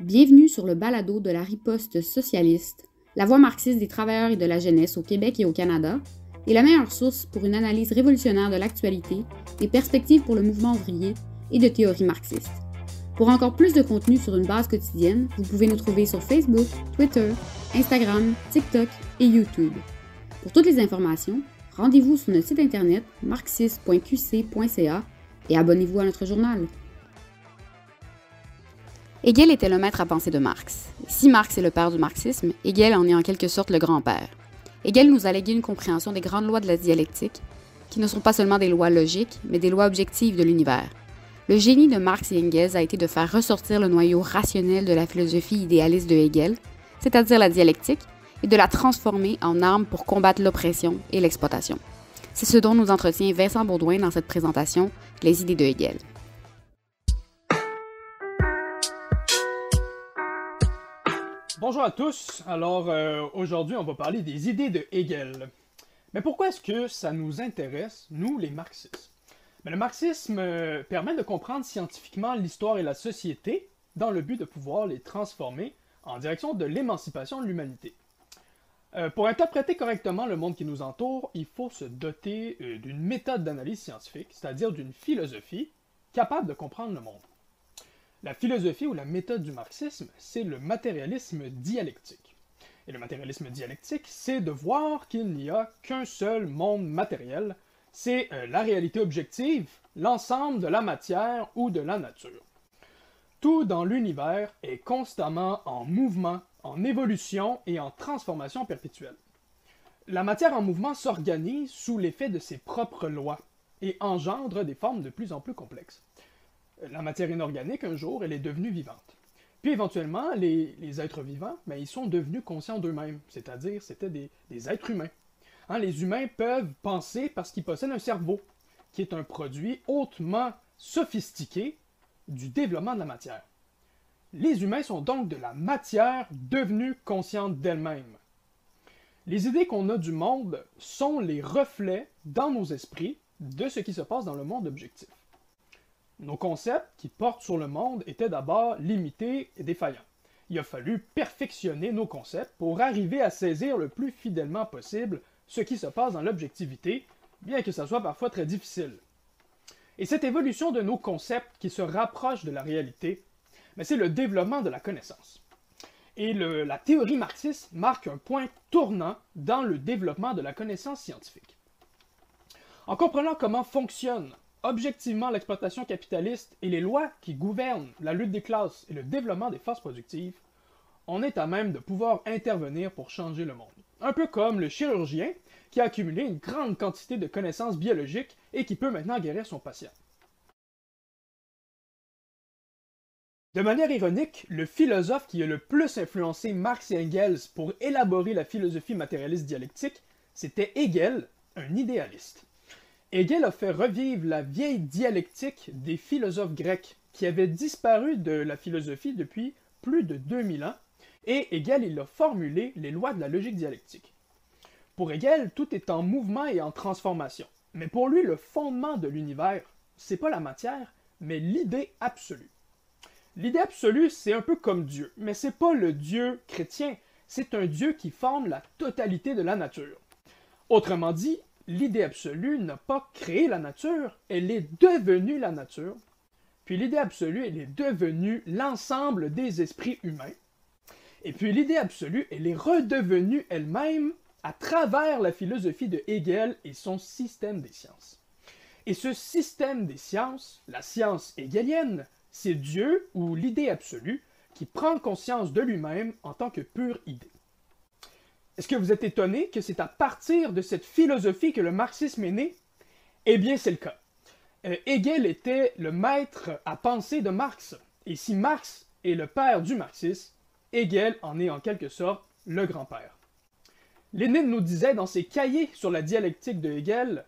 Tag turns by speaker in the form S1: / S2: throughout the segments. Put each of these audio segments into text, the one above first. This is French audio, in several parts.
S1: Bienvenue sur le balado de la riposte socialiste, la voix marxiste des travailleurs et de la jeunesse au Québec et au Canada, et la meilleure source pour une analyse révolutionnaire de l'actualité, des perspectives pour le mouvement ouvrier et de théories marxistes. Pour encore plus de contenu sur une base quotidienne, vous pouvez nous trouver sur Facebook, Twitter, Instagram, TikTok et YouTube. Pour toutes les informations, rendez-vous sur notre site internet marxiste.qc.ca et abonnez-vous à notre journal. Hegel était le maître à penser de Marx. Si Marx est le père du marxisme, Hegel en est en quelque sorte le grand-père. Hegel nous a légué une compréhension des grandes lois de la dialectique, qui ne sont pas seulement des lois logiques, mais des lois objectives de l'univers. Le génie de Marx et Engels a été de faire ressortir le noyau rationnel de la philosophie idéaliste de Hegel, c'est-à-dire la dialectique, et de la transformer en arme pour combattre l'oppression et l'exploitation. C'est ce dont nous entretient Vincent Baudouin dans cette présentation, Les idées de Hegel.
S2: Bonjour à tous. Alors euh, aujourd'hui, on va parler des idées de Hegel. Mais pourquoi est-ce que ça nous intéresse, nous les marxistes? Le marxisme euh, permet de comprendre scientifiquement l'histoire et la société dans le but de pouvoir les transformer en direction de l'émancipation de l'humanité. Euh, pour interpréter correctement le monde qui nous entoure, il faut se doter d'une méthode d'analyse scientifique, c'est-à-dire d'une philosophie capable de comprendre le monde. La philosophie ou la méthode du marxisme, c'est le matérialisme dialectique. Et le matérialisme dialectique, c'est de voir qu'il n'y a qu'un seul monde matériel, c'est euh, la réalité objective, l'ensemble de la matière ou de la nature. Tout dans l'univers est constamment en mouvement, en évolution et en transformation perpétuelle. La matière en mouvement s'organise sous l'effet de ses propres lois et engendre des formes de plus en plus complexes la matière inorganique, un jour, elle est devenue vivante. Puis éventuellement, les, êtres vivants, ben, ils sont devenus conscients d'eux-mêmes, c'est-à-dire c'était des, êtres humains. Hein, les humains peuvent penser parce qu'ils possèdent un cerveau, qui est un produit hautement sophistiqué du développement de la matière. Les humains sont donc de la matière devenue consciente d'elle-même. Les idées qu'on a du monde sont les reflets dans nos esprits de ce qui se passe dans le monde objectif. Nos concepts qui portent sur le monde étaient d'abord limités et défaillants. Il a fallu perfectionner nos concepts pour arriver à saisir le plus fidèlement possible ce qui se passe dans l'objectivité, bien que ça soit parfois très difficile. Et cette évolution de nos concepts qui se rapprochent de la réalité, c'est le développement de la connaissance. Et la théorie marxiste marque un point tournant dans le développement de la connaissance scientifique. En comprenant comment fonctionne objectivement l'exploitation capitaliste et les lois qui gouvernent la lutte des classes et le développement des forces productives, on est à même de pouvoir intervenir pour changer le monde. Un peu comme le chirurgien qui a accumulé une grande quantité de connaissances biologiques et qui peut maintenant guérir son patient. De manière ironique, le philosophe qui a le plus influencé Marx et Engels pour élaborer la philosophie matérialiste dialectique, c'était Hegel, un idéaliste. Hegel a fait revivre la vieille dialectique des philosophes grecs qui avaient disparu de la philosophie depuis plus de 2000 ans, et Hegel il a formulé les lois de la logique dialectique. Pour Hegel, tout est en mouvement et en transformation. Mais pour lui, le fondement de l'univers, c'est pas la matière, mais l'idée absolue. L'idée absolue, c'est un peu comme Dieu, mais c'est pas le Dieu chrétien, c'est un Dieu qui forme la totalité de la nature. Autrement dit, l'idée absolue n'a pas créé la nature, elle est devenue la nature. Puis l'idée absolue, elle est devenue l'ensemble des esprits humains. Et puis l'idée absolue, elle est redevenue elle-même à travers la philosophie de Hegel et son système des sciences. Et ce système des sciences, la science hegelienne, c'est Dieu ou l'idée absolue qui prend conscience de lui-même en tant que pure idée. Est-ce que vous êtes étonné que c'est à partir de cette philosophie que le marxisme est né? Eh bien, c'est le cas. Euh, Hegel était le maître à penser de Marx. Et si Marx est le père du marxisme, Hegel en est en quelque sorte le grand-père. Lénine nous disait dans ses cahiers sur la dialectique de Hegel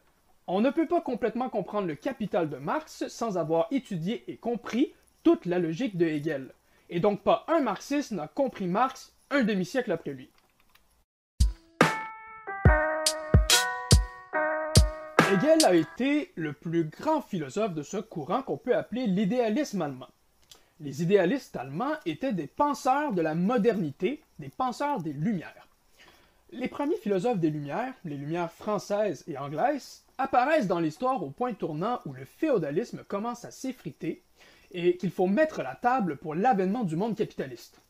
S2: On ne peut pas complètement comprendre le capital de Marx sans avoir étudié et compris toute la logique de Hegel. Et donc pas un marxiste n'a compris Marx un demi-siècle après lui. Hegel a été le plus grand philosophe de ce courant qu'on peut appeler l'idéalisme allemand. Les idéalistes allemands étaient des penseurs de la modernité, des penseurs des Lumières. Les premiers philosophes des Lumières, les Lumières françaises et anglaises, apparaissent dans l'histoire au point tournant où le féodalisme commence à s'effriter et qu'il faut mettre la table pour l'avènement du monde capitaliste.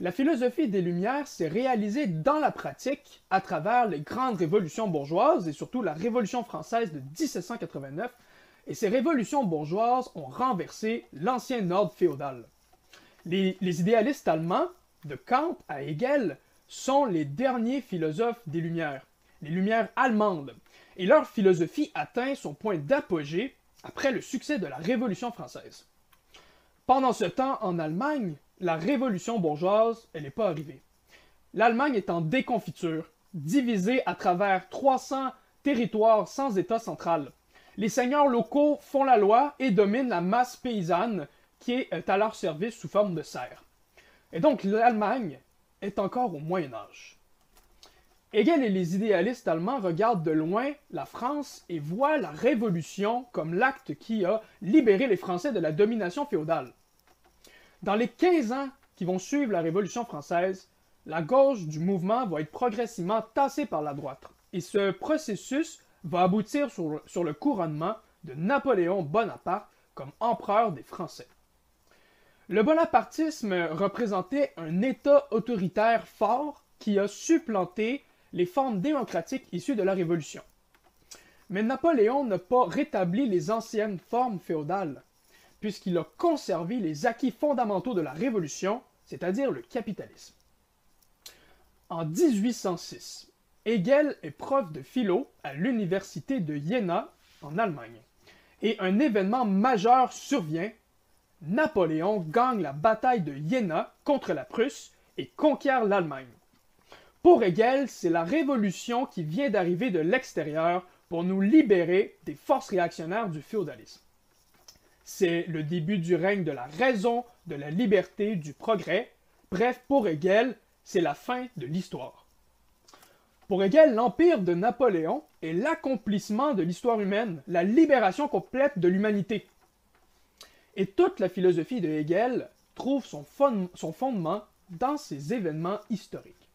S2: La philosophie des Lumières s'est réalisée dans la pratique à travers les grandes révolutions bourgeoises et surtout la Révolution française de 1789, et ces révolutions bourgeoises ont renversé l'ancien ordre féodal. Les, idéalistes allemands, de Kant à Hegel, sont les derniers philosophes des Lumières, les Lumières allemandes, et leur philosophie atteint son point d'apogée après le succès de la Révolution française. Pendant ce temps, en Allemagne, la révolution bourgeoise, elle n'est pas arrivée. L'Allemagne est en déconfiture, divisée à travers 300 territoires sans État central. Les seigneurs locaux font la loi et dominent la masse paysanne qui est à leur service sous forme de serfs. Et donc l'Allemagne est encore au Moyen Âge. Hegel et les idéalistes allemands regardent de loin la France et voient la Révolution comme l'acte qui a libéré les Français de la domination féodale. Dans les 15 ans qui vont suivre la Révolution française, la gauche du mouvement va être progressivement tassée par la droite. Et ce processus va aboutir sur, sur le couronnement de Napoléon Bonaparte comme empereur des Français. Le bonapartisme représentait un État autoritaire fort qui a supplanté les formes démocratiques issues de la Révolution. Mais Napoléon n'a pas rétabli les anciennes formes féodales, puisqu'il a conservé les acquis fondamentaux de la Révolution, c'est-à-dire le capitalisme. En 1806, Hegel est prof de philo à l'université de Jena, en Allemagne, et un événement majeur survient. Napoléon gagne la bataille de Jena contre la Prusse et conquiert l'Allemagne. Pour Hegel, c'est la révolution qui vient d'arriver de l'extérieur pour nous libérer des forces réactionnaires du féodalisme. C'est le début du règne de la raison, de la liberté, du progrès. Bref, pour Hegel, c'est la fin de l'histoire. Pour Hegel, l'empire de Napoléon est l'accomplissement de l'histoire humaine, la libération complète de l'humanité. Et toute la philosophie de Hegel trouve son, fondement dans ces événements historiques.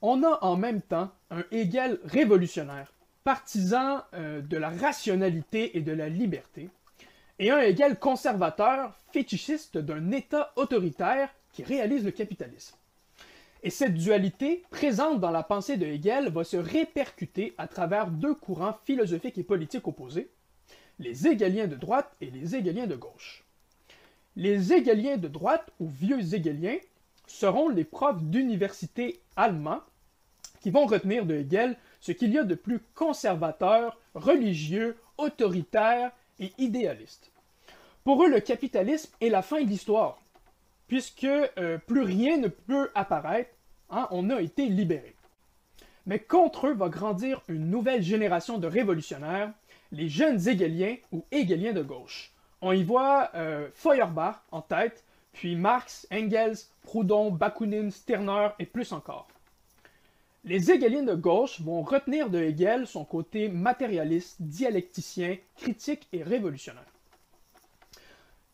S2: On a en même temps un Hegel révolutionnaire, partisan euh, de la rationalité et de la liberté, et un Hegel conservateur, fétichiste d'un État autoritaire qui réalise le capitalisme. Et cette dualité, présente dans la pensée de Hegel, va se répercuter à travers deux courants philosophiques et politiques opposés, les hegeliens de droite et les hegeliens de gauche. Les hegeliens de droite, ou vieux hegeliens, seront les profs d'université allemands qui vont retenir de Hegel ce qu'il y a de plus conservateur, religieux, autoritaire et idéaliste. Pour eux, le capitalisme est la fin de l'histoire, puisque euh, plus rien ne peut apparaître, hein, on a été libéré. Mais contre eux va grandir une nouvelle génération de révolutionnaires, les jeunes hegeliens ou hegeliens de gauche. On y voit euh, Feuerbach en tête, puis Marx, Engels, Proudhon, Bakunin, Stirner et plus encore. Les hegeliens de gauche vont retenir de Hegel son côté matérialiste, dialecticien, critique et révolutionnaire.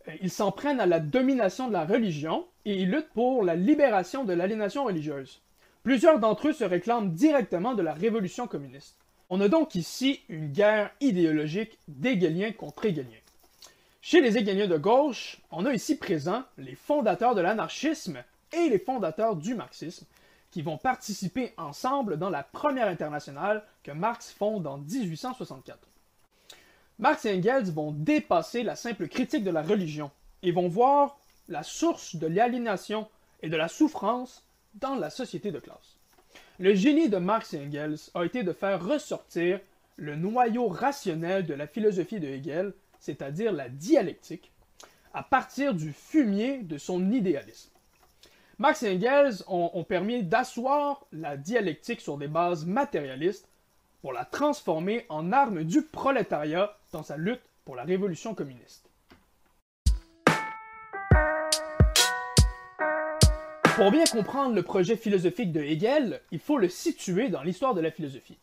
S2: Euh, ils s'en prennent à la domination de la religion et ils luttent pour la libération de l'aliénation religieuse. Plusieurs d'entre eux se réclament directement de la révolution communiste. On a donc ici une guerre idéologique d'hegeliens contre hegeliens. Chez les hegeliens de gauche, on a ici présent les fondateurs de l'anarchisme et les fondateurs du marxisme, qui vont participer ensemble dans la première internationale que Marx fonde en 1864. Marx et Engels vont dépasser la simple critique de la religion et vont voir la source de l'aliénation et de la souffrance dans la société de classe. Le génie de Marx et Engels a été de faire ressortir le noyau rationnel de la philosophie de Hegel, c'est-à-dire la dialectique, à partir du fumier de son idéalisme. Marx et Engels ont, permis d'asseoir la dialectique sur des bases matérialistes pour la transformer en arme du prolétariat dans sa lutte pour la révolution communiste. Pour bien comprendre le projet philosophique de Hegel, il faut le situer dans l'histoire de la philosophie.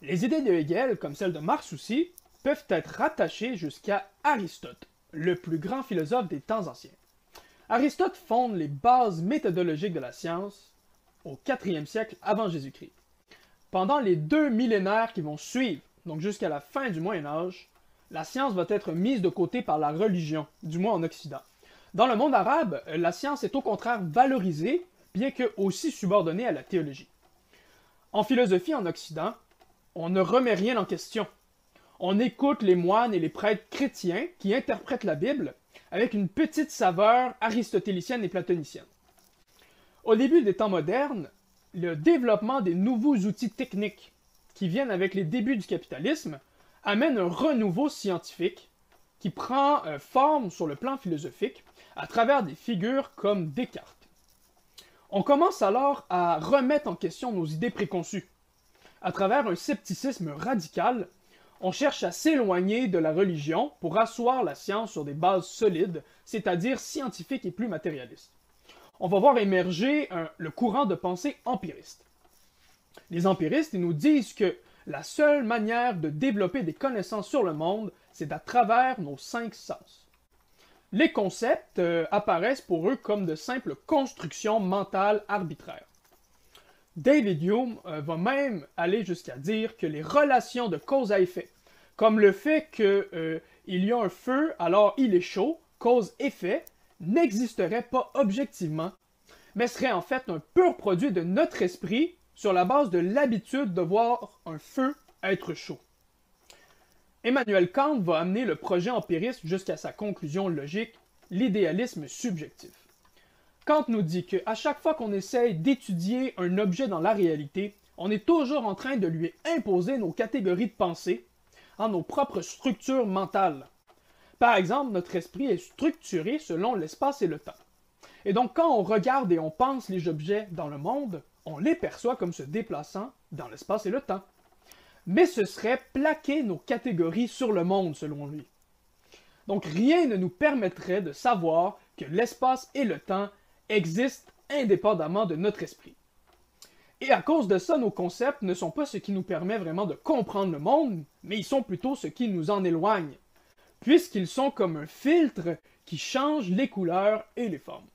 S2: Les idées de Hegel, comme celles de Marx aussi, peuvent être rattachés jusqu'à Aristote, le plus grand philosophe des temps anciens. Aristote fonde les bases méthodologiques de la science au 4e siècle avant Jésus-Christ. Pendant les deux millénaires qui vont suivre, donc jusqu'à la fin du Moyen Âge, la science va être mise de côté par la religion, du moins en Occident. Dans le monde arabe, la science est au contraire valorisée, bien que aussi subordonnée à la théologie. En philosophie en Occident, on ne remet rien en question. On écoute les moines et les prêtres chrétiens qui interprètent la Bible avec une petite saveur aristotélicienne et platonicienne. Au début des temps modernes, le développement des nouveaux outils techniques qui viennent avec les débuts du capitalisme amène un renouveau scientifique qui prend euh, forme sur le plan philosophique à travers des figures comme Descartes. On commence alors à remettre en question nos idées préconçues. À travers un scepticisme radical, on cherche à s'éloigner de la religion pour asseoir la science sur des bases solides, c'est-à-dire scientifiques et plus matérialistes. On va voir émerger le courant de pensée empiriste. Les empiristes nous disent que la seule manière de développer des connaissances sur le monde, c'est à travers nos cinq sens. Les concepts euh, apparaissent pour eux comme de simples constructions mentales arbitraires. David Hume euh, va même aller jusqu'à dire que les relations de cause à effet, comme le fait qu'il euh, y a un feu alors il est chaud, cause-effet, n'existeraient pas objectivement, mais seraient en fait un pur produit de notre esprit sur la base de l'habitude de voir un feu être chaud. Emmanuel Kant va amener le projet empiriste jusqu'à sa conclusion logique, l'idéalisme subjectif. Kant nous dit qu'à chaque fois qu'on essaye d'étudier un objet dans la réalité, on est toujours en train de lui imposer nos catégories de pensée, en nos propres structures mentales. Par exemple, notre esprit est structuré selon l'espace et le temps. Et donc quand on regarde et on pense les objets dans le monde, on les perçoit comme se déplaçant dans l'espace et le temps. Mais ce serait plaquer nos catégories sur le monde, selon lui. Donc rien ne nous permettrait de savoir que l'espace et le temps existent indépendamment de notre esprit. Et à cause de ça, nos concepts ne sont pas ce qui nous permet vraiment de comprendre le monde, mais ils sont plutôt ce qui nous en éloigne, puisqu'ils sont comme un filtre qui change les couleurs et les formes.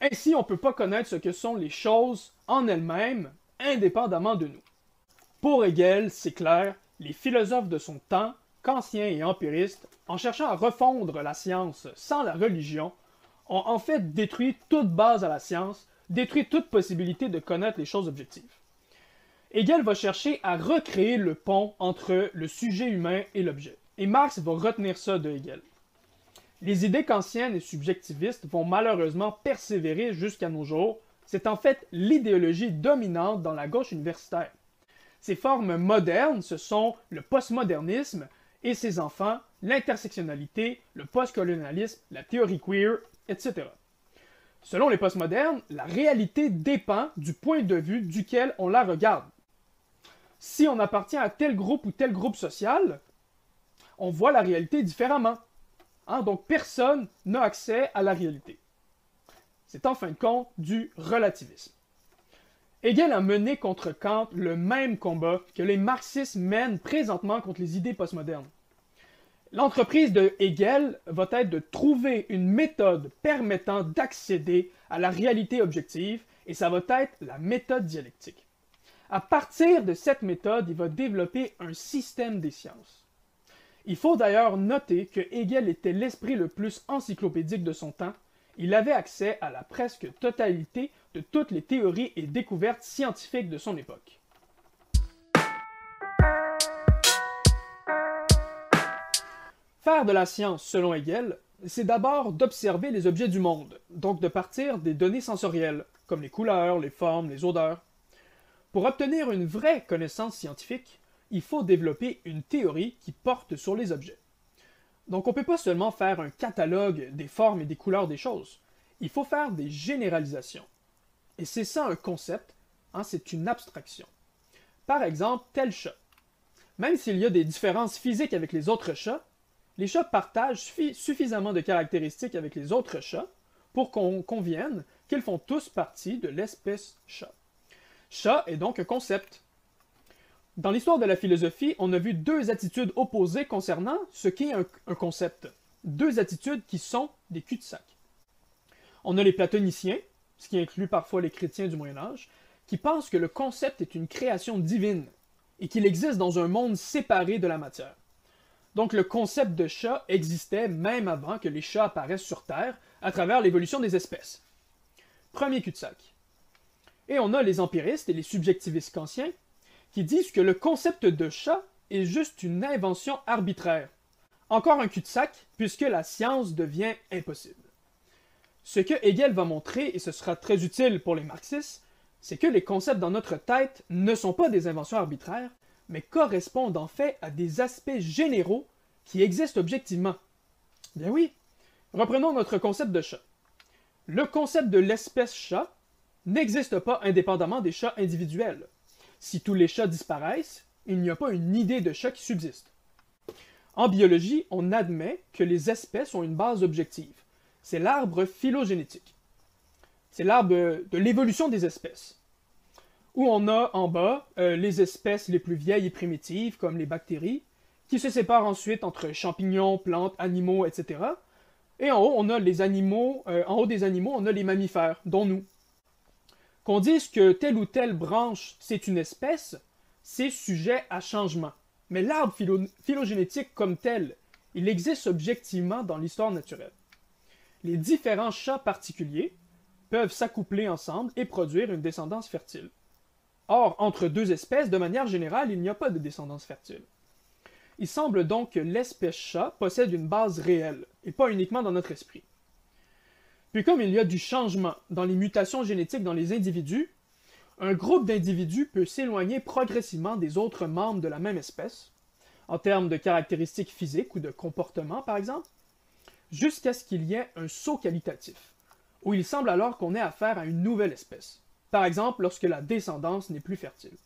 S2: Ainsi, on ne peut pas connaître ce que sont les choses en elles-mêmes, indépendamment de nous. Pour Hegel, c'est clair, les philosophes de son temps, kantiens et empiristes, en cherchant à refondre la science sans la religion, ont en fait détruit toute base à la science, détruit toute possibilité de connaître les choses objectives. Hegel va chercher à recréer le pont entre le sujet humain et l'objet. Et Marx va retenir ça de Hegel. Les idées kantiennes et subjectivistes vont malheureusement persévérer jusqu'à nos jours. C'est en fait l'idéologie dominante dans la gauche universitaire. Ces formes modernes, ce sont le postmodernisme et ses enfants, l'intersectionnalité, le postcolonialisme, la théorie queer, etc. Selon les postmodernes, la réalité dépend du point de vue duquel on la regarde. Si on appartient à tel groupe ou tel groupe social, on voit la réalité différemment. Hein, donc personne n'a accès à la réalité. C'est en fin de compte du relativisme. Hegel a mené contre Kant le même combat que les marxistes mènent présentement contre les idées postmodernes. L'entreprise de Hegel va être de trouver une méthode permettant d'accéder à la réalité objective, et ça va être la méthode dialectique. À partir de cette méthode, il va développer un système des sciences. Il faut d'ailleurs noter que Hegel était l'esprit le plus encyclopédique de son temps. Il avait accès à la presque totalité de toutes les théories et découvertes scientifiques de son époque. Faire de la science, selon Hegel, c'est d'abord d'observer les objets du monde, donc de partir des données sensorielles, comme les couleurs, les formes, les odeurs. Pour obtenir une vraie connaissance scientifique, il faut développer une théorie qui porte sur les objets. Donc on ne peut pas seulement faire un catalogue des formes et des couleurs des choses, il faut faire des généralisations. Et c'est ça un concept, hein, c'est une abstraction. Par exemple, tel chat. Même s'il y a des différences physiques avec les autres chats, les chats partagent suffisamment de caractéristiques avec les autres chats pour qu'on convienne qu'ils font tous partie de l'espèce chat. Chat est donc un concept, Dans l'histoire de la philosophie, on a vu deux attitudes opposées concernant ce qu'est un, concept. Deux attitudes qui sont des cul-de-sac. On a les platoniciens, ce qui inclut parfois les chrétiens du Moyen Âge, qui pensent que le concept est une création divine et qu'il existe dans un monde séparé de la matière. Donc le concept de chat existait même avant que les chats apparaissent sur Terre à travers l'évolution des espèces. Premier cul-de-sac. Et on a les empiristes et les subjectivistes kantiens qui disent que le concept de chat est juste une invention arbitraire. Encore un cul-de-sac, puisque la science devient impossible. Ce que Hegel va montrer, et ce sera très utile pour les marxistes, c'est que les concepts dans notre tête ne sont pas des inventions arbitraires, mais correspondent en fait à des aspects généraux qui existent objectivement. Bien oui, reprenons notre concept de chat. Le concept de l'espèce chat n'existe pas indépendamment des chats individuels. Si tous les chats disparaissent, il n'y a pas une idée de chat qui subsiste. En biologie, on admet que les espèces ont une base objective. C'est l'arbre phylogénétique. C'est l'arbre de l'évolution des espèces. Où on a en bas euh, les espèces les plus vieilles et primitives, comme les bactéries, qui se séparent ensuite entre champignons, plantes, animaux, etc. Et en haut, on a les animaux, euh, en haut des animaux, on a les mammifères, dont nous. Qu'on dise que telle ou telle branche, c'est une espèce, c'est sujet à changement. Mais l'arbre phylogénétique comme tel, il existe objectivement dans l'histoire naturelle. Les différents chats particuliers peuvent s'accoupler ensemble et produire une descendance fertile. Or, entre deux espèces, de manière générale, il n'y a pas de descendance fertile. Il semble donc que l'espèce chat possède une base réelle, et pas uniquement dans notre esprit. Puis comme il y a du changement dans les mutations génétiques dans les individus, un groupe d'individus peut s'éloigner progressivement des autres membres de la même espèce, en termes de caractéristiques physiques ou de comportement par exemple, jusqu'à ce qu'il y ait un saut qualitatif, où il semble alors qu'on ait affaire à une nouvelle espèce, par exemple lorsque la descendance n'est plus fertile.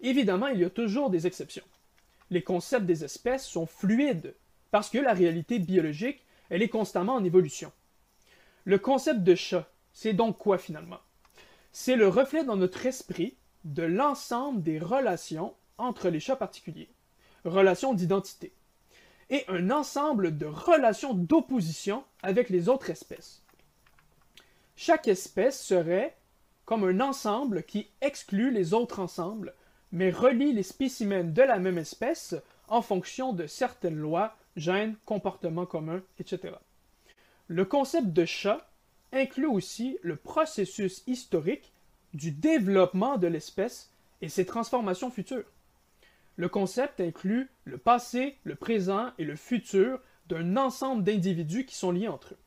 S2: Évidemment, il y a toujours des exceptions. Les concepts des espèces sont fluides, parce que la réalité biologique, elle est constamment en évolution. Le concept de chat, c'est donc quoi finalement? C'est le reflet dans notre esprit de l'ensemble des relations entre les chats particuliers, relations d'identité, et un ensemble de relations d'opposition avec les autres espèces. Chaque espèce serait comme un ensemble qui exclut les autres ensembles, mais relie les spécimens de la même espèce en fonction de certaines lois, gènes, comportements communs, etc. Le concept de chat inclut aussi le processus historique du développement de l'espèce et ses transformations futures. Le concept inclut le passé, le présent et le futur d'un ensemble d'individus qui sont liés entre eux.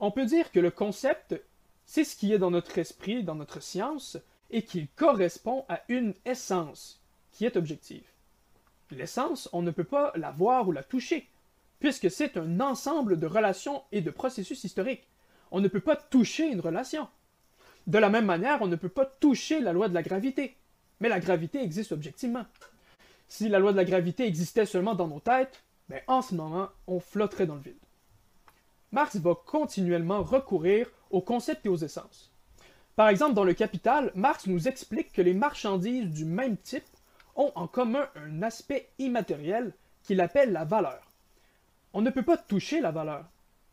S2: On peut dire que le concept, c'est ce qui est dans notre esprit, dans notre science, et qu'il correspond à une essence qui est objective. L'essence, on ne peut pas la voir ou la toucher, puisque c'est un ensemble de relations et de processus historiques. On ne peut pas toucher une relation. De la même manière, on ne peut pas toucher la loi de la gravité. Mais la gravité existe objectivement. Si la loi de la gravité existait seulement dans nos têtes, ben en ce moment, on flotterait dans le vide. Marx va continuellement recourir aux concepts et aux essences. Par exemple, dans le Capital, Marx nous explique que les marchandises du même type ont en commun un aspect immatériel qu'il appelle la valeur on ne peut pas toucher la valeur.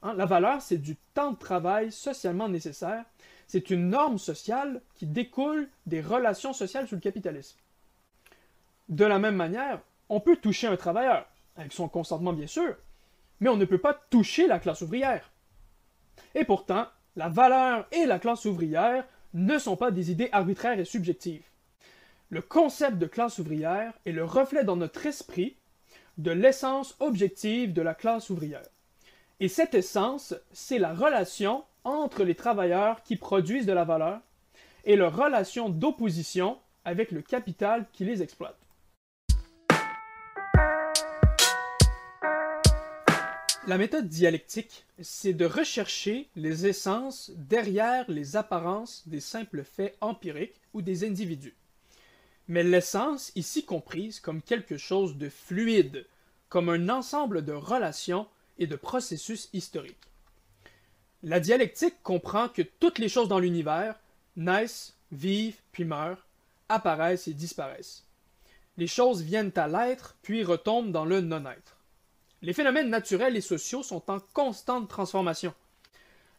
S2: Hein. La valeur, c'est du temps de travail socialement nécessaire. C'est une norme sociale qui découle des relations sociales sous le capitalisme. De la même manière, on peut toucher un travailleur, avec son consentement bien sûr, mais on ne peut pas toucher la classe ouvrière. Et pourtant, la valeur et la classe ouvrière ne sont pas des idées arbitraires et subjectives. Le concept de classe ouvrière est le reflet dans notre esprit de l'essence objective de la classe ouvrière. Et cette essence, c'est la relation entre les travailleurs qui produisent de la valeur et leur relation d'opposition avec le capital qui les exploite. La méthode dialectique, c'est de rechercher les essences derrière les apparences des simples faits empiriques ou des individus mais l'essence ici comprise comme quelque chose de fluide, comme un ensemble de relations et de processus historiques. La dialectique comprend que toutes les choses dans l'univers naissent, vivent, puis meurent, apparaissent et disparaissent. Les choses viennent à l'être, puis retombent dans le non-être. Les phénomènes naturels et sociaux sont en constante transformation.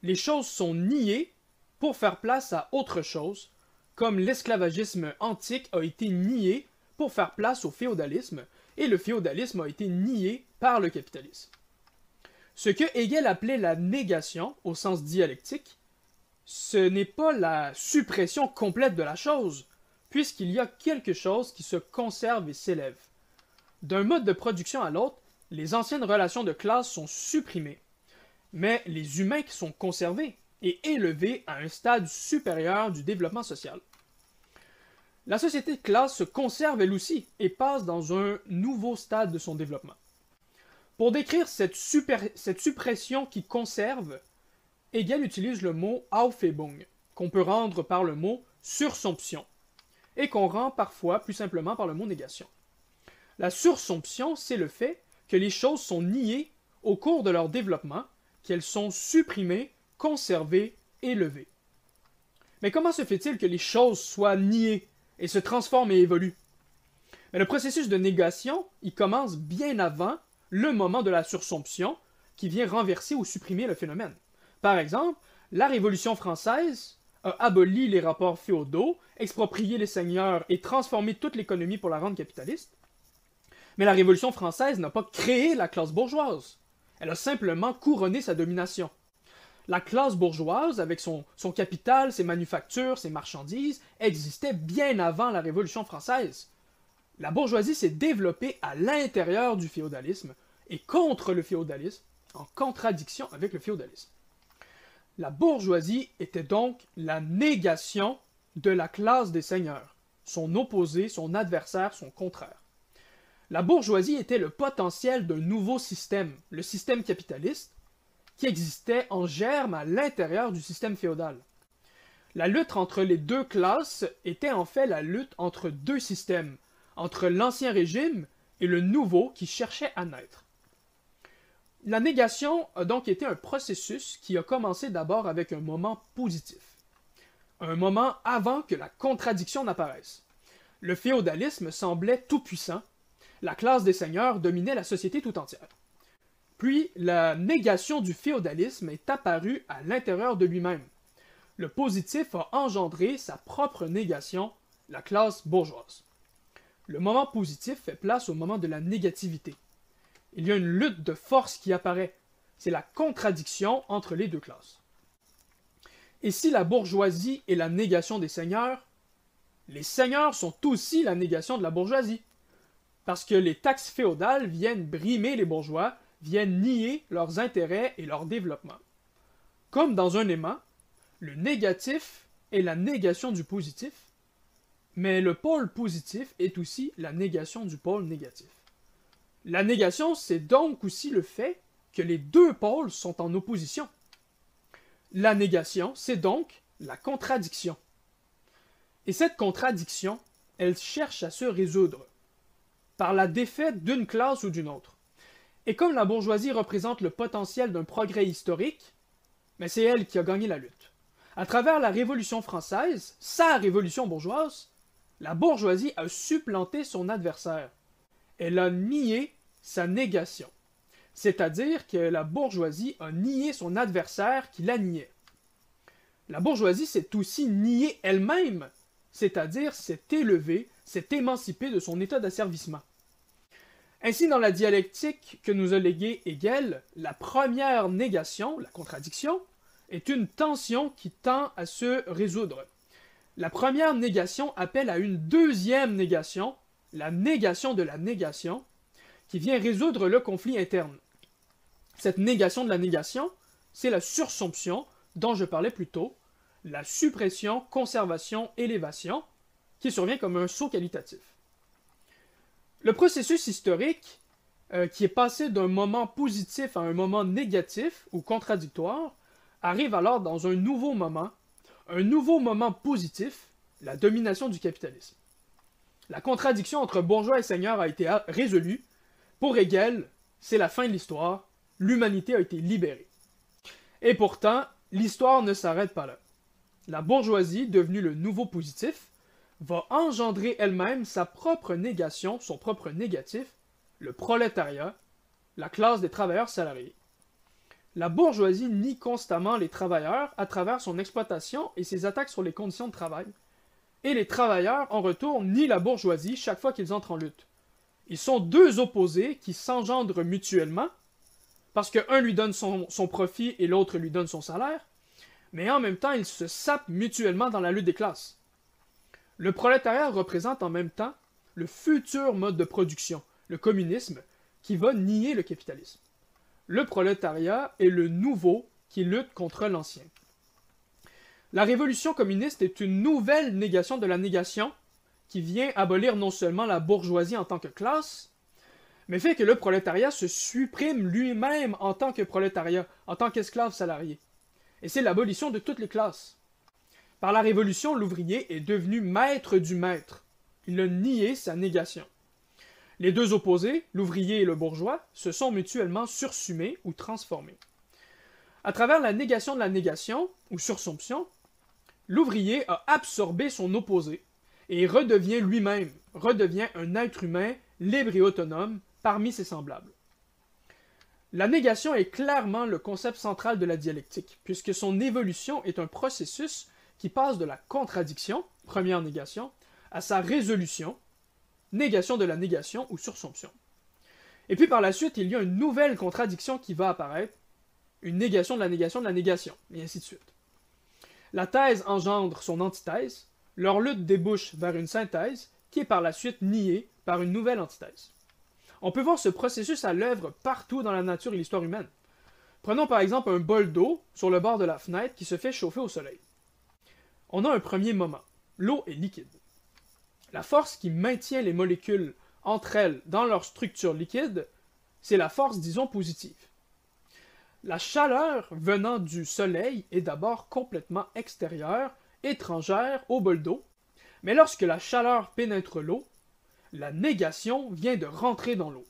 S2: Les choses sont niées pour faire place à autre chose, comme l'esclavagisme antique a été nié pour faire place au féodalisme, et le féodalisme a été nié par le capitalisme. Ce que Hegel appelait la négation, au sens dialectique, ce n'est pas la suppression complète de la chose, puisqu'il y a quelque chose qui se conserve et s'élève. D'un mode de production à l'autre, les anciennes relations de classe sont supprimées, mais les humains qui sont conservés et élevés à un stade supérieur du développement social. La société de classe se conserve elle aussi et passe dans un nouveau stade de son développement. Pour décrire cette, suppression qui conserve, Hegel utilise le mot Aufhebung, qu'on peut rendre par le mot sursomption, et qu'on rend parfois plus simplement par le mot négation. La sursomption, c'est le fait que les choses sont niées au cours de leur développement, qu'elles sont supprimées, conservées, élevées. Mais comment se fait-il que les choses soient niées et se transforment et évoluent? Mais Le processus de négation, il commence bien avant le moment de la sursomption qui vient renverser ou supprimer le phénomène. Par exemple, la Révolution française a aboli les rapports féodaux, exproprié les seigneurs et transformé toute l'économie pour la rendre capitaliste. Mais la Révolution française n'a pas créé la classe bourgeoise. Elle a simplement couronné sa domination. La classe bourgeoise, avec son, capital, ses manufactures, ses marchandises, existait bien avant la Révolution française. La bourgeoisie s'est développée à l'intérieur du féodalisme et contre le féodalisme, en contradiction avec le féodalisme. La bourgeoisie était donc la négation de la classe des seigneurs, son opposé, son adversaire, son contraire. La bourgeoisie était le potentiel d'un nouveau système, le système capitaliste, qui existait en germe à l'intérieur du système féodal. La lutte entre les deux classes était en fait la lutte entre deux systèmes, entre l'ancien régime et le nouveau qui cherchait à naître. La négation a donc été un processus qui a commencé d'abord avec un moment positif, un moment avant que la contradiction n'apparaisse. Le féodalisme semblait tout puissant, la classe des seigneurs dominait la société tout entière. Puis la négation du féodalisme est apparue à l'intérieur de lui-même. Le positif a engendré sa propre négation, la classe bourgeoise. Le moment positif fait place au moment de la négativité il y a une lutte de force qui apparaît. C'est la contradiction entre les deux classes. Et si la bourgeoisie est la négation des seigneurs, les seigneurs sont aussi la négation de la bourgeoisie. Parce que les taxes féodales viennent brimer les bourgeois, viennent nier leurs intérêts et leur développement. Comme dans un aimant, le négatif est la négation du positif, mais le pôle positif est aussi la négation du pôle négatif. La négation, c'est donc aussi le fait que les deux pôles sont en opposition. La négation, c'est donc la contradiction. Et cette contradiction, elle cherche à se résoudre par la défaite d'une classe ou d'une autre. Et comme la bourgeoisie représente le potentiel d'un progrès historique, mais c'est elle qui a gagné la lutte. À travers la Révolution française, sa révolution bourgeoise, la bourgeoisie a supplanté son adversaire. Elle a nié sa négation. C'est-à-dire que la bourgeoisie a nié son adversaire qui la niait. La bourgeoisie s'est aussi niée elle-même, c'est-à-dire s'est élevée, s'est émancipée de son état d'asservissement. Ainsi, dans la dialectique que nous a léguée Hegel, la première négation, la contradiction, est une tension qui tend à se résoudre. La première négation appelle à une deuxième négation, la négation de la négation, qui vient résoudre le conflit interne. Cette négation de la négation, c'est la sursomption dont je parlais plus tôt, la suppression, conservation, élévation, qui survient comme un saut qualitatif. Le processus historique, euh, qui est passé d'un moment positif à un moment négatif ou contradictoire, arrive alors dans un nouveau moment, un nouveau moment positif, la domination du capitalisme. La contradiction entre bourgeois et seigneur a été résolue, pour Hegel, c'est la fin de l'histoire, l'humanité a été libérée. Et pourtant, l'histoire ne s'arrête pas là. La bourgeoisie, devenue le nouveau positif, va engendrer elle-même sa propre négation, son propre négatif, le prolétariat, la classe des travailleurs salariés. La bourgeoisie nie constamment les travailleurs à travers son exploitation et ses attaques sur les conditions de travail. Et les travailleurs, en retour, nient la bourgeoisie chaque fois qu'ils entrent en lutte. Ils sont deux opposés qui s'engendrent mutuellement, parce qu'un lui donne son, son profit et l'autre lui donne son salaire, mais en même temps, ils se sapent mutuellement dans la lutte des classes. Le prolétariat représente en même temps le futur mode de production, le communisme, qui va nier le capitalisme. Le prolétariat est le nouveau qui lutte contre l'ancien. La révolution communiste est une nouvelle négation de la négation qui vient abolir non seulement la bourgeoisie en tant que classe, mais fait que le prolétariat se supprime lui-même en tant que prolétariat, en tant qu'esclave salarié. Et c'est l'abolition de toutes les classes. Par la Révolution, l'ouvrier est devenu maître du maître. Il a nié sa négation. Les deux opposés, l'ouvrier et le bourgeois, se sont mutuellement sursumés ou transformés. À travers la négation de la négation, ou sursomption, l'ouvrier a absorbé son opposé et redevient lui-même, redevient un être humain libre et autonome parmi ses semblables. La négation est clairement le concept central de la dialectique, puisque son évolution est un processus qui passe de la contradiction, première négation, à sa résolution, négation de la négation ou sursomption. Et puis par la suite, il y a une nouvelle contradiction qui va apparaître, une négation de la négation de la négation, et ainsi de suite. La thèse engendre son antithèse, leur lutte débouche vers une synthèse, qui est par la suite niée par une nouvelle antithèse. On peut voir ce processus à l'œuvre partout dans la nature et l'histoire humaine. Prenons par exemple un bol d'eau sur le bord de la fenêtre qui se fait chauffer au soleil. On a un premier moment. L'eau est liquide. La force qui maintient les molécules entre elles dans leur structure liquide, c'est la force, disons, positive. La chaleur venant du soleil est d'abord complètement extérieure, étrangère au bol d'eau, mais lorsque la chaleur pénètre l'eau, la négation vient de rentrer dans l'eau.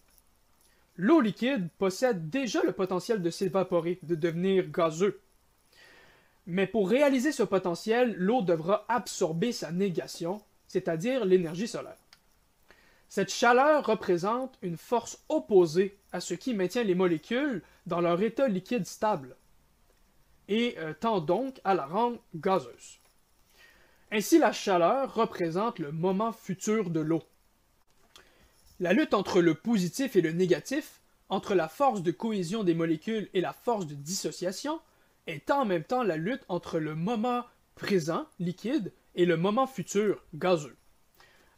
S2: L'eau liquide possède déjà le potentiel de s'évaporer, de devenir gazeux. Mais pour réaliser ce potentiel, l'eau devra absorber sa négation, c'est-à-dire l'énergie solaire. Cette chaleur représente une force opposée à ce qui maintient les molécules dans leur état liquide stable, et euh, tend donc à la rendre gazeuse. Ainsi, la chaleur représente le moment futur de l'eau. La lutte entre le positif et le négatif, entre la force de cohésion des molécules et la force de dissociation, est en même temps la lutte entre le moment présent, liquide, et le moment futur, gazeux.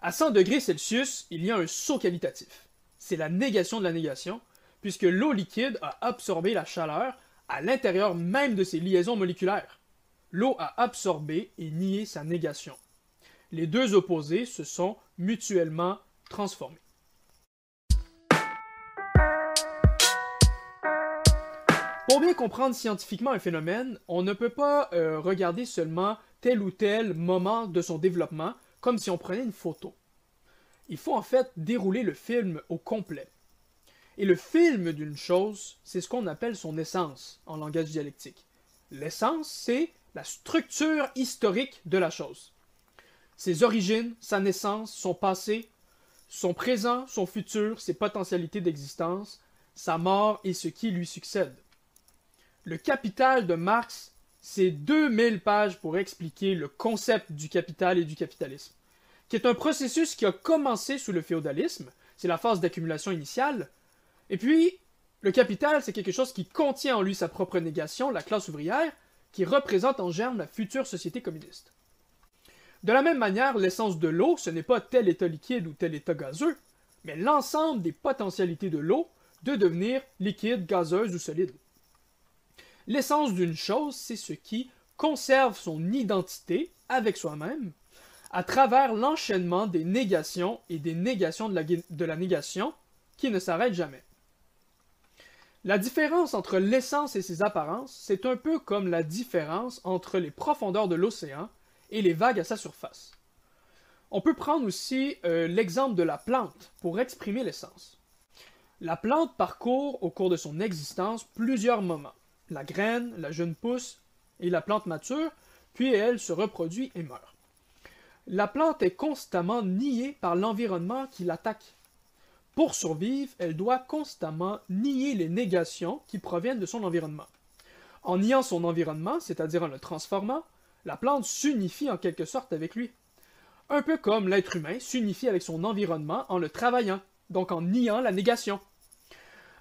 S2: À 100 degrés Celsius, il y a un saut qualitatif. C'est la négation de la négation, puisque l'eau liquide a absorbé la chaleur à l'intérieur même de ses liaisons moléculaires. L'eau a absorbé et nié sa négation. Les deux opposés se sont mutuellement transformés. Pour bien comprendre scientifiquement un phénomène, on ne peut pas euh, regarder seulement tel ou tel moment de son développement comme si on prenait une photo. Il faut en fait dérouler le film au complet. Et le film d'une chose, c'est ce qu'on appelle son essence en langage dialectique. L'essence, c'est la structure historique de la chose. Ses origines, sa naissance, son passé, son présent, son futur, ses potentialités d'existence, sa mort et ce qui lui succède. Le Capital de Marx, c'est 2000 pages pour expliquer le concept du capital et du capitalisme, qui est un processus qui a commencé sous le féodalisme, c'est la phase d'accumulation initiale, et puis le capital, c'est quelque chose qui contient en lui sa propre négation, la classe ouvrière, qui représente en germe la future société communiste. De la même manière, l'essence de l'eau, ce n'est pas tel état liquide ou tel état gazeux, mais l'ensemble des potentialités de l'eau de devenir liquide, gazeuse ou solide. L'essence d'une chose, c'est ce qui conserve son identité avec soi-même à travers l'enchaînement des négations et des négations de la, négation qui ne s'arrêtent jamais. La différence entre l'essence et ses apparences, c'est un peu comme la différence entre les profondeurs de l'océan et les vagues à sa surface. On peut prendre aussi euh, l'exemple de la plante pour exprimer l'essence. La plante parcourt au cours de son existence plusieurs moments la graine, la jeune pousse et la plante mature, puis elle se reproduit et meurt. la plante est constamment niée par l'environnement qui l'attaque. Pour survivre, elle doit constamment nier les négations qui proviennent de son environnement. En niant son environnement, c'est-à-dire en le transformant, la plante s'unifie en quelque sorte avec lui. Un peu comme l'être humain s'unifie avec son environnement en le travaillant, donc en niant la négation.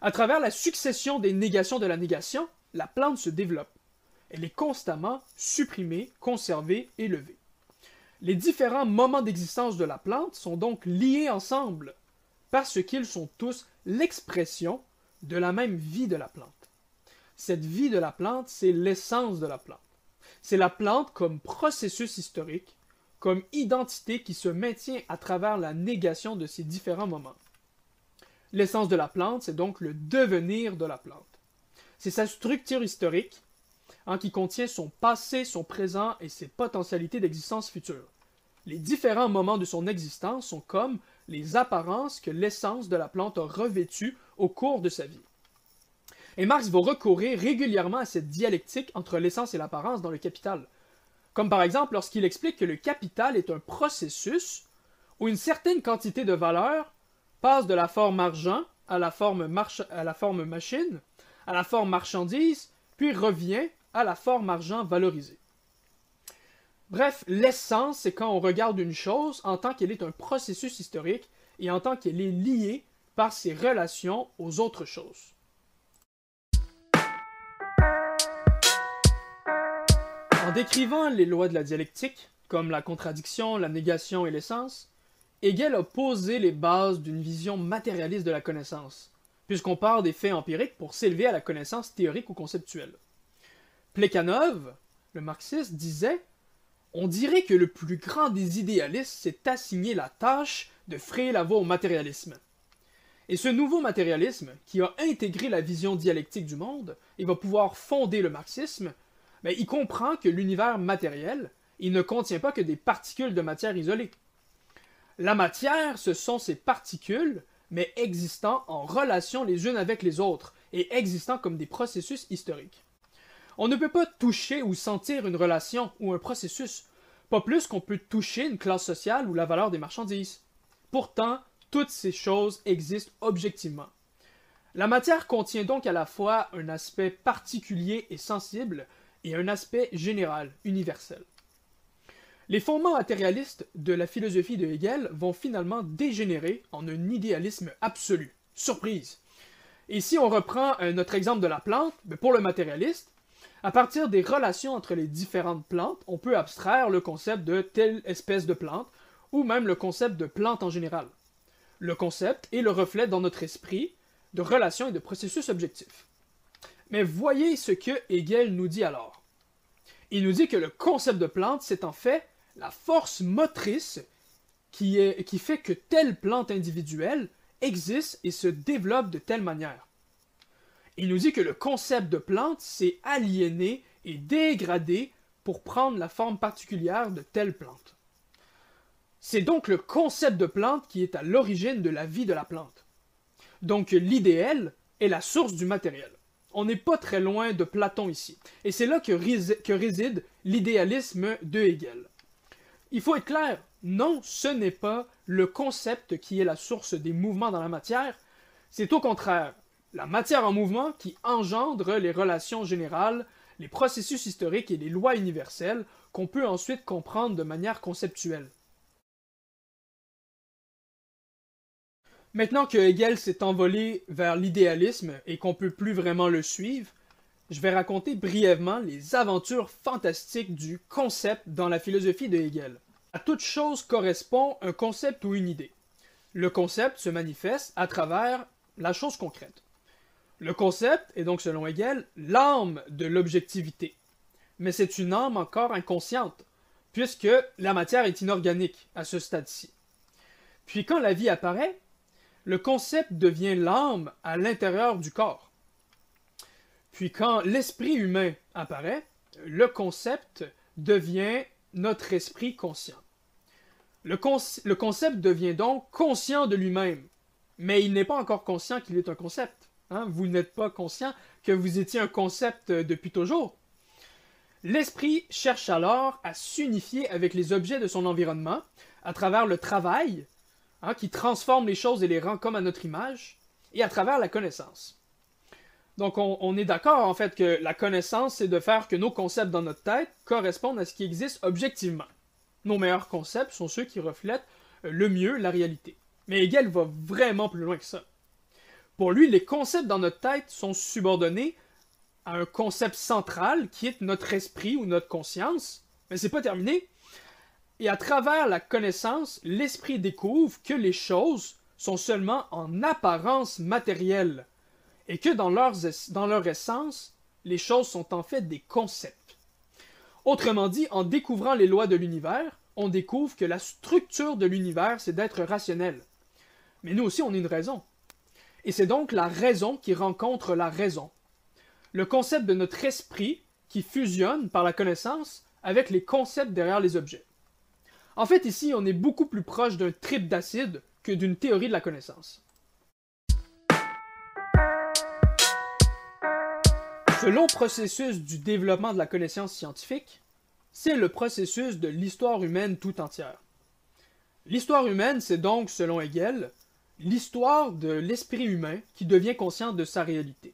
S2: À travers la succession des négations de la négation, la plante se développe. Elle est constamment supprimée, conservée, élevée. Les différents moments d'existence de la plante sont donc liés ensemble, parce qu'ils sont tous l'expression de la même vie de la plante. Cette vie de la plante, c'est l'essence de la plante. C'est la plante comme processus historique, comme identité qui se maintient à travers la négation de ces différents moments. L'essence de la plante, c'est donc le devenir de la plante. C'est sa structure historique hein, qui contient son passé, son présent et ses potentialités d'existence future. Les différents moments de son existence sont comme les apparences que l'essence de la plante a revêtues au cours de sa vie. Et Marx va recourir régulièrement à cette dialectique entre l'essence et l'apparence dans le capital. Comme par exemple lorsqu'il explique que le capital est un processus où une certaine quantité de valeur passe de la forme argent à la forme, à la forme machine, à la forme marchandise, puis revient à la forme argent valorisée. Bref, l'essence, c'est quand on regarde une chose en tant qu'elle est un processus historique et en tant qu'elle est liée par ses relations aux autres choses. En décrivant les lois de la dialectique, comme la contradiction, la négation et l'essence, Hegel a posé les bases d'une vision matérialiste de la connaissance, puisqu'on part des faits empiriques pour s'élever à la connaissance théorique ou conceptuelle. Plekhanov, le marxiste, disait On dirait que le plus grand des idéalistes s'est assigné la tâche de frayer la voie au matérialisme. Et ce nouveau matérialisme, qui a intégré la vision dialectique du monde et va pouvoir fonder le marxisme, mais il comprend que l'univers matériel, il ne contient pas que des particules de matière isolées. La matière, ce sont ces particules mais existant en relation les unes avec les autres et existant comme des processus historiques. On ne peut pas toucher ou sentir une relation ou un processus, pas plus qu'on peut toucher une classe sociale ou la valeur des marchandises. Pourtant, toutes ces choses existent objectivement. La matière contient donc à la fois un aspect particulier et sensible et un aspect général, universel. Les fondements matérialistes de la philosophie de Hegel vont finalement dégénérer en un idéalisme absolu. Surprise! Et si on reprend euh, notre exemple de la plante, pour le matérialiste, à partir des relations entre les différentes plantes, on peut abstraire le concept de telle espèce de plante, ou même le concept de plante en général. Le concept est le reflet dans notre esprit de relations et de processus objectifs. Mais voyez ce que Hegel nous dit alors. Il nous dit que le concept de plante, c'est en fait la force motrice qui, fait que telle plante individuelle existe et se développe de telle manière. Il nous dit que le concept de plante s'est aliéné et dégradé pour prendre la forme particulière de telle plante. C'est donc le concept de plante qui est à l'origine de la vie de la plante. Donc l'idéal est la source du matériel. On n'est pas très loin de Platon ici. Et c'est là que, réside l'idéalisme de Hegel. Il faut être clair, non, ce n'est pas le concept qui est la source des mouvements dans la matière, c'est au contraire la matière en mouvement qui engendre les relations générales, les processus historiques et les lois universelles qu'on peut ensuite comprendre de manière conceptuelle. Maintenant que Hegel s'est envolé vers l'idéalisme et qu'on peut plus vraiment le suivre, je vais raconter brièvement les aventures fantastiques du concept dans la philosophie de Hegel. À toute chose correspond un concept ou une idée. Le concept se manifeste à travers la chose concrète. Le concept est donc, selon Hegel, l'âme de l'objectivité. Mais c'est une âme encore inconsciente, puisque la matière est inorganique à ce stade-ci. Puis quand la vie apparaît, le concept devient l'âme à l'intérieur du corps. Puis quand l'esprit humain apparaît, le concept devient notre esprit conscient. Le, concept devient donc conscient de lui-même, mais il n'est pas encore conscient qu'il est un concept. Hein. Vous n'êtes pas conscient que vous étiez un concept depuis toujours. L'esprit cherche alors à s'unifier avec les objets de son environnement à travers le travail, hein, qui transforme les choses et les rend comme à notre image, et à travers la connaissance. Donc on, est d'accord en fait que la connaissance, c'est de faire que nos concepts dans notre tête correspondent à ce qui existe objectivement. Nos meilleurs concepts sont ceux qui reflètent le mieux la réalité. Mais Hegel va vraiment plus loin que ça. Pour lui, les concepts dans notre tête sont subordonnés à un concept central qui est notre esprit ou notre conscience, mais c'est pas terminé. Et à travers la connaissance, l'esprit découvre que les choses sont seulement en apparence matérielles et que dans, leur essence, les choses sont en fait des concepts. Autrement dit, en découvrant les lois de l'univers, on découvre que la structure de l'univers, c'est d'être rationnel. Mais nous aussi, on a une raison. Et c'est donc la raison qui rencontre la raison le concept de notre esprit qui fusionne par la connaissance avec les concepts derrière les objets. En fait, ici, on est beaucoup plus proche d'un trip d'acide que d'une théorie de la connaissance. Ce long processus du développement de la connaissance scientifique, c'est le processus de l'histoire humaine tout entière. L'histoire humaine, c'est donc, selon Hegel, l'histoire de l'esprit humain qui devient conscient de sa réalité.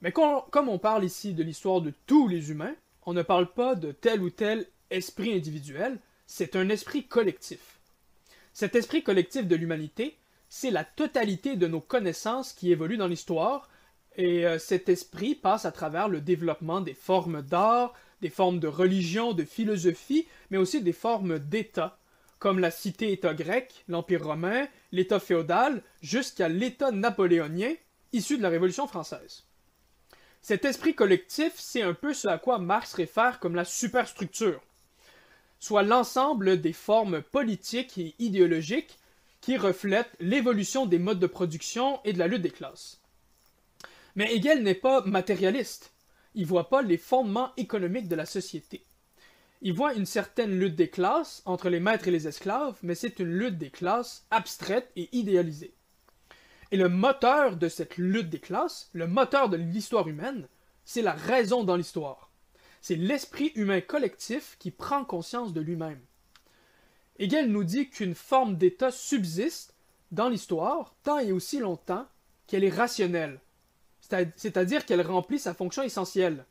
S2: Mais comme on parle ici de l'histoire de tous les humains, on ne parle pas de tel ou tel esprit individuel, c'est un esprit collectif. Cet esprit collectif de l'humanité, c'est la totalité de nos connaissances qui évoluent dans l'histoire, et euh, cet esprit passe à travers le développement des formes d'art, des formes de religion, de philosophie, mais aussi des formes d'État, comme la cité-État grecque, l'Empire romain, l'État féodal, jusqu'à l'État napoléonien, issu de la Révolution française. Cet esprit collectif, c'est un peu ce à quoi Marx réfère comme la superstructure, soit l'ensemble des formes politiques et idéologiques qui reflètent l'évolution des modes de production et de la lutte des classes. Mais Hegel n'est pas matérialiste. Il voit pas les fondements économiques de la société. Il voit une certaine lutte des classes entre les maîtres et les esclaves, mais c'est une lutte des classes abstraite et idéalisée. Et le moteur de cette lutte des classes, le moteur de l'histoire humaine, c'est la raison dans l'histoire. C'est l'esprit humain collectif qui prend conscience de lui-même. Hegel nous dit qu'une forme d'État subsiste dans l'histoire tant et aussi longtemps qu'elle est rationnelle, c'est-à-dire qu'elle remplit sa fonction essentielle.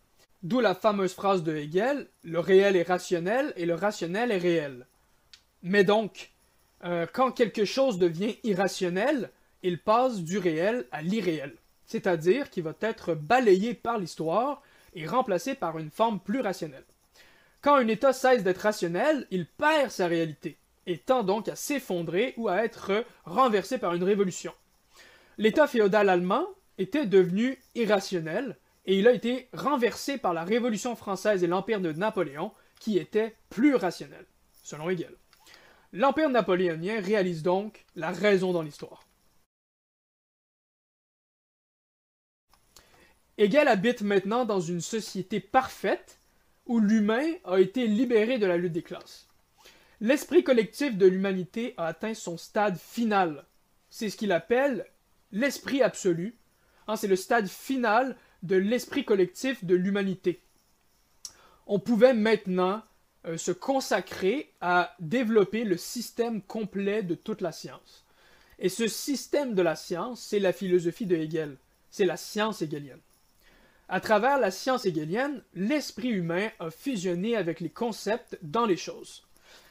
S2: D'où la fameuse phrase de Hegel, le réel est rationnel et le rationnel est réel. Mais donc, euh, quand quelque chose devient irrationnel, il passe du réel à l'irréel, c'est-à-dire qu'il va être balayé par l'histoire et remplacé par une forme plus rationnelle. Quand un État cesse d'être rationnel, il perd sa réalité, et tend donc à s'effondrer ou à être renversé par une révolution. L'État féodal allemand était devenu irrationnel, et il a été renversé par la Révolution française et l'Empire de Napoléon, qui était plus rationnel, selon Hegel. L'Empire napoléonien réalise donc la raison dans l'histoire. Hegel habite maintenant dans une société parfaite où l'humain a été libéré de la lutte des classes. L'esprit collectif de l'humanité a atteint son stade final. C'est ce qu'il appelle l'esprit absolu. Hein, c'est le stade final de l'esprit collectif de l'humanité. On pouvait maintenant euh, se consacrer à développer le système complet de toute la science. Et ce système de la science, c'est la philosophie de Hegel. C'est la science hegelienne. À travers la science hegelienne, l'esprit humain a fusionné avec les concepts dans les choses.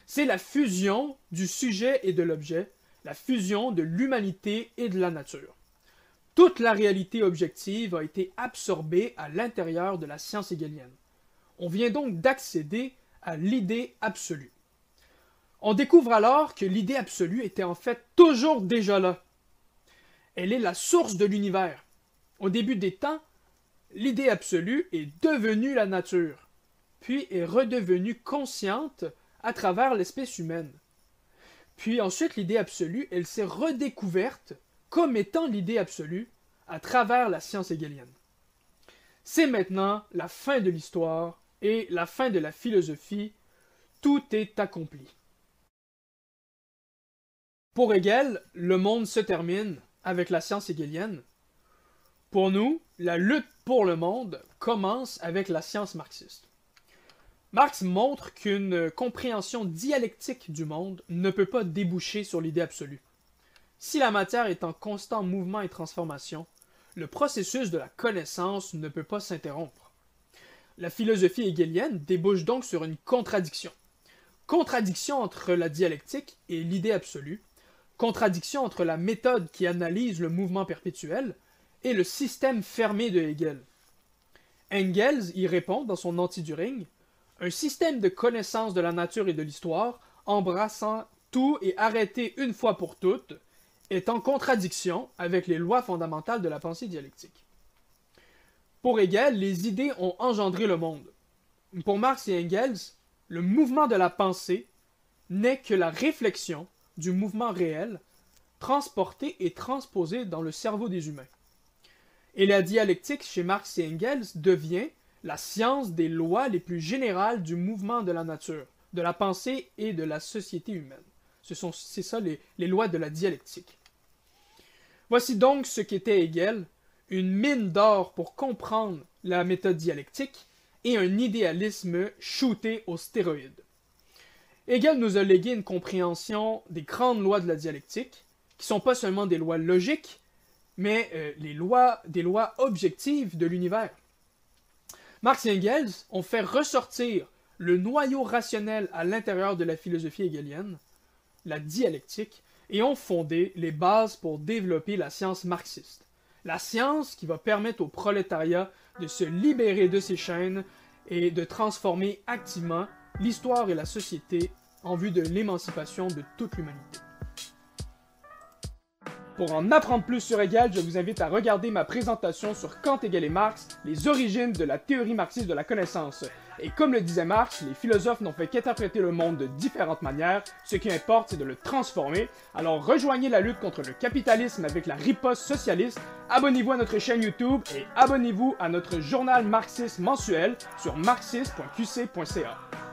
S2: C'est la fusion du sujet et de l'objet, la fusion de l'humanité et de la nature. Toute la réalité objective a été absorbée à l'intérieur de la science hegelienne. On vient donc d'accéder à l'idée absolue. On découvre alors que l'idée absolue était en fait toujours déjà là. Elle est la source de l'univers. Au début des temps, l'idée absolue est devenue la nature, puis est redevenue consciente à travers l'espèce humaine. Puis ensuite, l'idée absolue, elle s'est redécouverte comme étant l'idée absolue à travers la science hegelienne. C'est maintenant la fin de l'histoire et la fin de la philosophie. Tout est accompli. Pour Hegel, le monde se termine avec la science hegelienne. Pour nous, la lutte pour le monde commence avec la science marxiste. Marx montre qu'une compréhension dialectique du monde ne peut pas déboucher sur l'idée absolue. Si la matière est en constant mouvement et transformation, le processus de la connaissance ne peut pas s'interrompre. La philosophie hegelienne débouche donc sur une contradiction. Contradiction entre la dialectique et l'idée absolue, contradiction entre la méthode qui analyse le mouvement perpétuel et le système fermé de Hegel. Engels y répond dans son Anti-Düring un système de connaissance de la nature et de l'histoire, embrassant tout et arrêté une fois pour toutes, est en contradiction avec les lois fondamentales de la pensée dialectique. Pour Hegel, les idées ont engendré le monde. Pour Marx et Engels, le mouvement de la pensée n'est que la réflexion du mouvement réel transporté et transposé dans le cerveau des humains. Et la dialectique chez Marx et Engels devient la science des lois les plus générales du mouvement de la nature, de la pensée et de la société humaine. Ce sont, c'est ça les, les lois de la dialectique. Voici donc ce qu'était Hegel, une mine d'or pour comprendre la méthode dialectique et un idéalisme shooté aux stéroïdes. Hegel nous a légué une compréhension des grandes lois de la dialectique, qui sont pas seulement des lois logiques, mais euh, les lois, des lois objectives de l'univers. Marx et Engels ont fait ressortir le noyau rationnel à l'intérieur de la philosophie hegelienne, la dialectique, et ont fondé les bases pour développer la science marxiste. La science qui va permettre au prolétariat de se libérer de ses chaînes et de transformer activement l'histoire et la société en vue de l'émancipation de toute l'humanité. Pour en apprendre plus sur Hegel, je vous invite à regarder ma présentation sur Kant, Hegel et Marx, les origines de la théorie marxiste de la connaissance. Et comme le disait Marx, les philosophes n'ont fait qu'interpréter le monde de différentes manières, ce qui importe c'est de le transformer. Alors rejoignez la lutte contre le capitalisme avec la riposte socialiste, abonnez-vous à notre chaîne YouTube et abonnez-vous à notre journal marxiste mensuel sur marxiste.qc.ca.